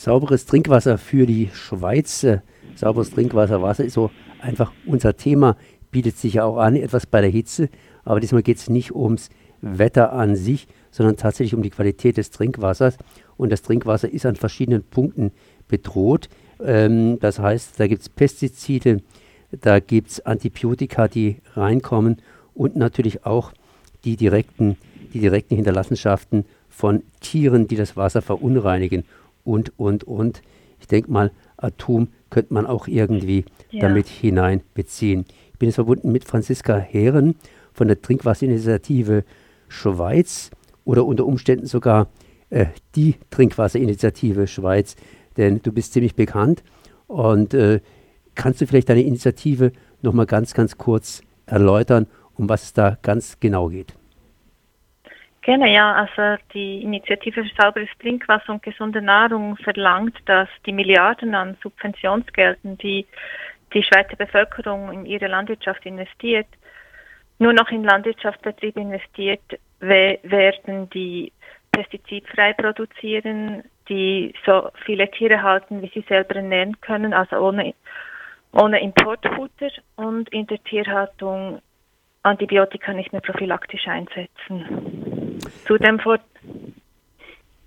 sauberes Trinkwasser für die Schweiz. Äh, sauberes Trinkwasser, Wasser ist so einfach unser Thema, bietet sich ja auch an, etwas bei der Hitze. Aber diesmal geht es nicht ums Wetter an sich, sondern tatsächlich um die Qualität des Trinkwassers. Und das Trinkwasser ist an verschiedenen Punkten bedroht. Ähm, das heißt, da gibt es Pestizide, da gibt es Antibiotika, die reinkommen und natürlich auch die direkten, die direkten Hinterlassenschaften von Tieren, die das Wasser verunreinigen und, und, und. Ich denke mal, Atom könnte man auch irgendwie ja. damit hineinbeziehen. Ich bin jetzt verbunden mit Franziska Heeren von der Trinkwasserinitiative Schweiz oder unter Umständen sogar äh, die Trinkwasserinitiative Schweiz, denn du bist ziemlich bekannt. Und äh, kannst du vielleicht deine Initiative nochmal ganz, ganz kurz erläutern, um was es da ganz genau geht? Gerne, ja. Also die Initiative für sauberes Trinkwasser und gesunde Nahrung verlangt, dass die Milliarden an Subventionsgelden, die die Schweizer Bevölkerung in ihre Landwirtschaft investiert, nur noch in Landwirtschaftsbetriebe investiert werden, die pestizidfrei produzieren, die so viele Tiere halten, wie sie selber ernähren können, also ohne, ohne Importfutter und in der Tierhaltung Antibiotika nicht mehr prophylaktisch einsetzen. Zudem, fordert,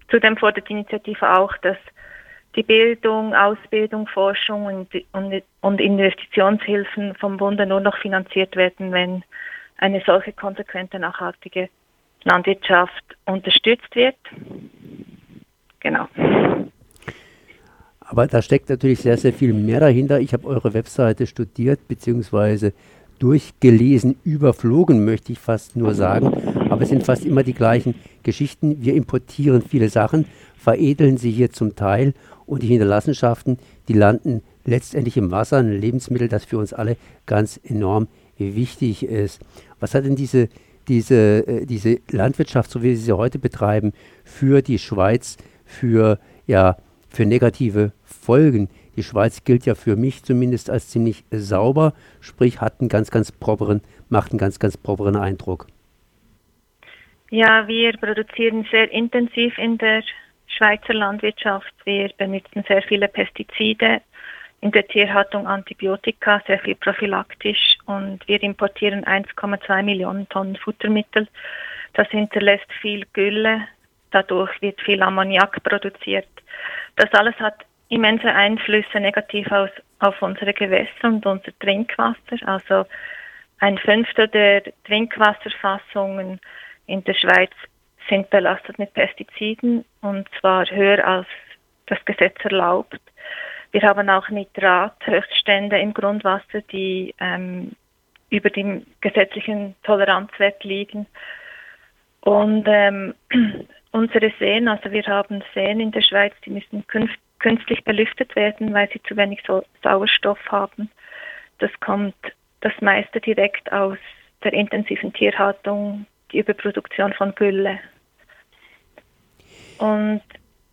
zudem fordert die Initiative auch, dass die Bildung, Ausbildung, Forschung und, und, und Investitionshilfen vom Bunde nur noch finanziert werden, wenn eine solche konsequente, nachhaltige Landwirtschaft unterstützt wird. Genau. Aber da steckt natürlich sehr, sehr viel mehr dahinter. Ich habe eure Webseite studiert bzw. durchgelesen, überflogen, möchte ich fast nur sagen. Aber es sind fast immer die gleichen Geschichten. Wir importieren viele Sachen, veredeln sie hier zum Teil und die Hinterlassenschaften, die landen letztendlich im Wasser, ein Lebensmittel, das für uns alle ganz enorm wichtig ist. Was hat denn diese diese, äh, diese Landwirtschaft, so wie wir sie heute betreiben, für die Schweiz, für, ja, für negative Folgen. Die Schweiz gilt ja für mich zumindest als ziemlich sauber, sprich hat einen ganz, ganz properen, macht einen ganz, ganz properen Eindruck. Ja, wir produzieren sehr intensiv in der Schweizer Landwirtschaft. Wir benutzen sehr viele Pestizide, in der Tierhaltung Antibiotika, sehr viel prophylaktisch und wir importieren 1,2 Millionen Tonnen Futtermittel. Das hinterlässt viel Gülle, dadurch wird viel Ammoniak produziert. Das alles hat immense Einflüsse negativ aus, auf unsere Gewässer und unser Trinkwasser. Also ein Fünftel der Trinkwasserfassungen in der Schweiz sind belastet mit Pestiziden und zwar höher als das Gesetz erlaubt. Wir haben auch Nitrathöchststände im Grundwasser, die ähm, über dem gesetzlichen Toleranzwert liegen. Und ähm, unsere Seen, also wir haben Seen in der Schweiz, die müssen künstlich belüftet werden, weil sie zu wenig Sau Sauerstoff haben. Das kommt das meiste direkt aus der intensiven Tierhaltung, die Überproduktion von Gülle. Und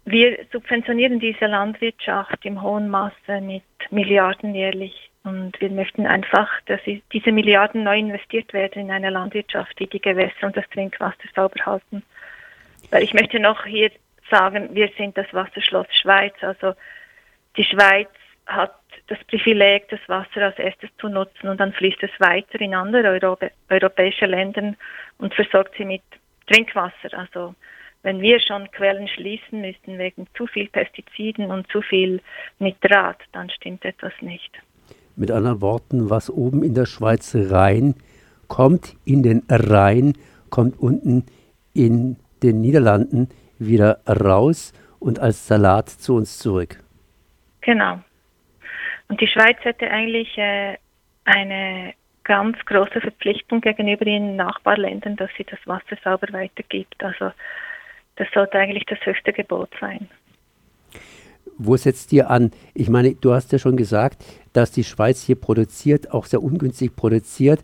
wir subventionieren diese Landwirtschaft im hohen Maße mit Milliarden jährlich. Und wir möchten einfach, dass diese Milliarden neu investiert werden in eine Landwirtschaft, die die Gewässer und das Trinkwasser sauber halten. Weil ich möchte noch hier sagen, wir sind das Wasserschloss Schweiz. Also die Schweiz hat das Privileg, das Wasser als erstes zu nutzen und dann fließt es weiter in andere Europä europäische Länder und versorgt sie mit Trinkwasser. Also wenn wir schon Quellen schließen müssen wegen zu viel Pestiziden und zu viel Nitrat, dann stimmt etwas nicht. Mit anderen Worten, was oben in der Schweiz rein kommt, in den Rhein, kommt unten in den Niederlanden wieder raus und als Salat zu uns zurück. Genau. Und die Schweiz hätte eigentlich äh, eine ganz große Verpflichtung gegenüber ihren Nachbarländern, dass sie das Wasser sauber weitergibt. Also das sollte eigentlich das höchste Gebot sein. Wo setzt ihr an? Ich meine, du hast ja schon gesagt, dass die Schweiz hier produziert, auch sehr ungünstig produziert.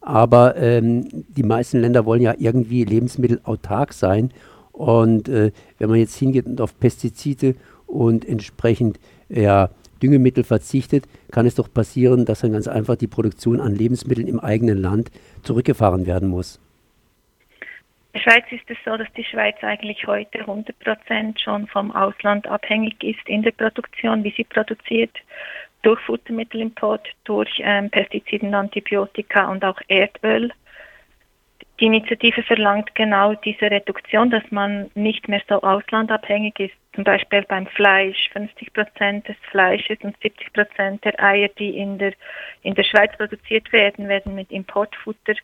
Aber ähm, die meisten Länder wollen ja irgendwie lebensmittelautark sein. Und äh, wenn man jetzt hingeht und auf Pestizide und entsprechend ja, Düngemittel verzichtet, kann es doch passieren, dass dann ganz einfach die Produktion an Lebensmitteln im eigenen Land zurückgefahren werden muss. der Schweiz ist es so, dass die Schweiz eigentlich heute 100 Prozent schon vom Ausland abhängig ist in der Produktion, wie sie produziert, durch Futtermittelimport, durch ähm, Pestiziden, Antibiotika und auch Erdöl. Die Initiative verlangt genau diese Reduktion, dass man nicht mehr so auslandabhängig ist. Zum Beispiel beim Fleisch. 50 Prozent des Fleisches und 70 Prozent der Eier, die in der, in der Schweiz produziert werden, werden mit Importfutter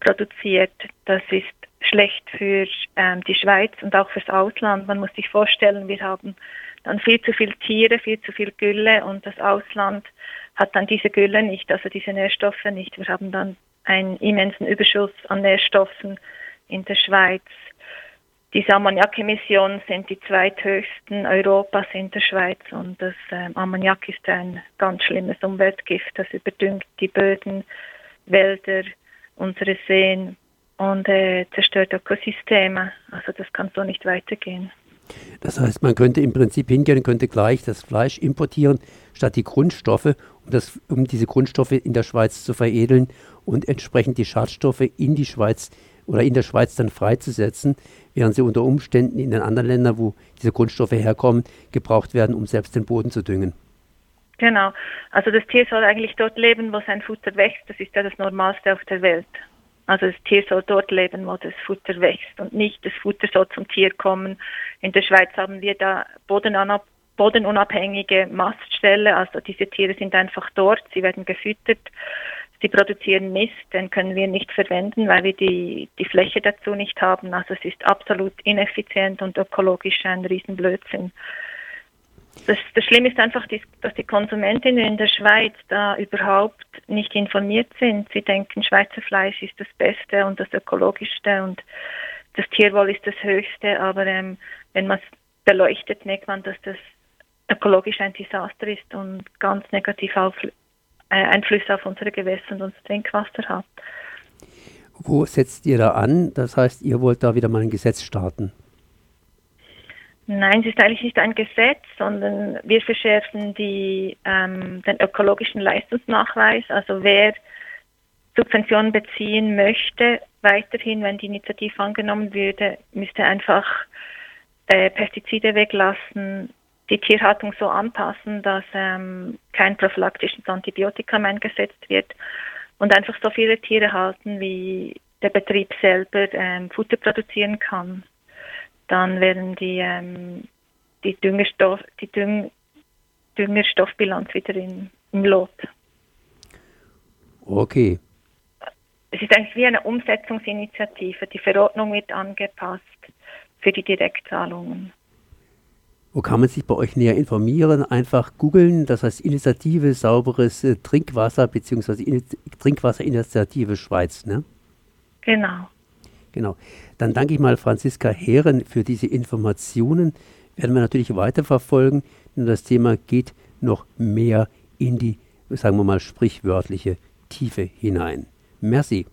produziert. Das ist schlecht für ähm, die Schweiz und auch fürs Ausland. Man muss sich vorstellen, wir haben dann viel zu viel Tiere, viel zu viel Gülle und das Ausland hat dann diese Gülle nicht, also diese Nährstoffe nicht. Wir haben dann einen immensen Überschuss an Nährstoffen in der Schweiz. Diese Ammoniakemissionen sind die zweithöchsten Europas in der Schweiz und das ähm, Ammoniak ist ein ganz schlimmes Umweltgift, das überdüngt die Böden, Wälder, unsere Seen und äh, zerstört Ökosysteme. Also das kann so nicht weitergehen. Das heißt, man könnte im Prinzip hingehen und könnte gleich das Fleisch importieren, statt die Grundstoffe, um, das, um diese Grundstoffe in der Schweiz zu veredeln und entsprechend die Schadstoffe in die Schweiz oder in der Schweiz dann freizusetzen, während sie unter Umständen in den anderen Ländern, wo diese Grundstoffe herkommen, gebraucht werden, um selbst den Boden zu düngen. Genau. Also das Tier soll eigentlich dort leben, wo sein Futter wächst. Das ist ja das Normalste auf der Welt. Also das Tier soll dort leben, wo das Futter wächst und nicht das Futter soll zum Tier kommen. In der Schweiz haben wir da bodenunabhängige Maststelle, also diese Tiere sind einfach dort, sie werden gefüttert, sie produzieren Mist, den können wir nicht verwenden, weil wir die, die Fläche dazu nicht haben. Also es ist absolut ineffizient und ökologisch ein Riesenblödsinn. Das, das Schlimme ist einfach, dass die Konsumentinnen in der Schweiz da überhaupt nicht informiert sind. Sie denken, Schweizer Fleisch ist das Beste und das Ökologischste und das Tierwohl ist das Höchste. Aber ähm, wenn man es beleuchtet, merkt man, dass das ökologisch ein Desaster ist und ganz negativ auf, äh, Einflüsse auf unsere Gewässer und unser Trinkwasser hat. Wo setzt ihr da an? Das heißt, ihr wollt da wieder mal ein Gesetz starten? Nein, es ist eigentlich nicht ein Gesetz, sondern wir verschärfen die, ähm, den ökologischen Leistungsnachweis. Also wer Subventionen beziehen möchte, weiterhin, wenn die Initiative angenommen würde, müsste einfach äh, Pestizide weglassen, die Tierhaltung so anpassen, dass ähm, kein prophylaktisches Antibiotikum eingesetzt wird und einfach so viele Tiere halten, wie der Betrieb selber ähm, Futter produzieren kann dann werden die, ähm, die, Düngerstoff, die Düng, Düngerstoffbilanz wieder in, im Lot. Okay. Es ist eigentlich wie eine Umsetzungsinitiative. Die Verordnung wird angepasst für die Direktzahlungen. Wo kann man sich bei euch näher informieren? Einfach googeln, das heißt Initiative sauberes äh, Trinkwasser bzw. Trinkwasserinitiative Schweiz, ne? Genau. Genau. Dann danke ich mal Franziska Heeren für diese Informationen. Werden wir natürlich weiterverfolgen, denn das Thema geht noch mehr in die, sagen wir mal, sprichwörtliche Tiefe hinein. Merci.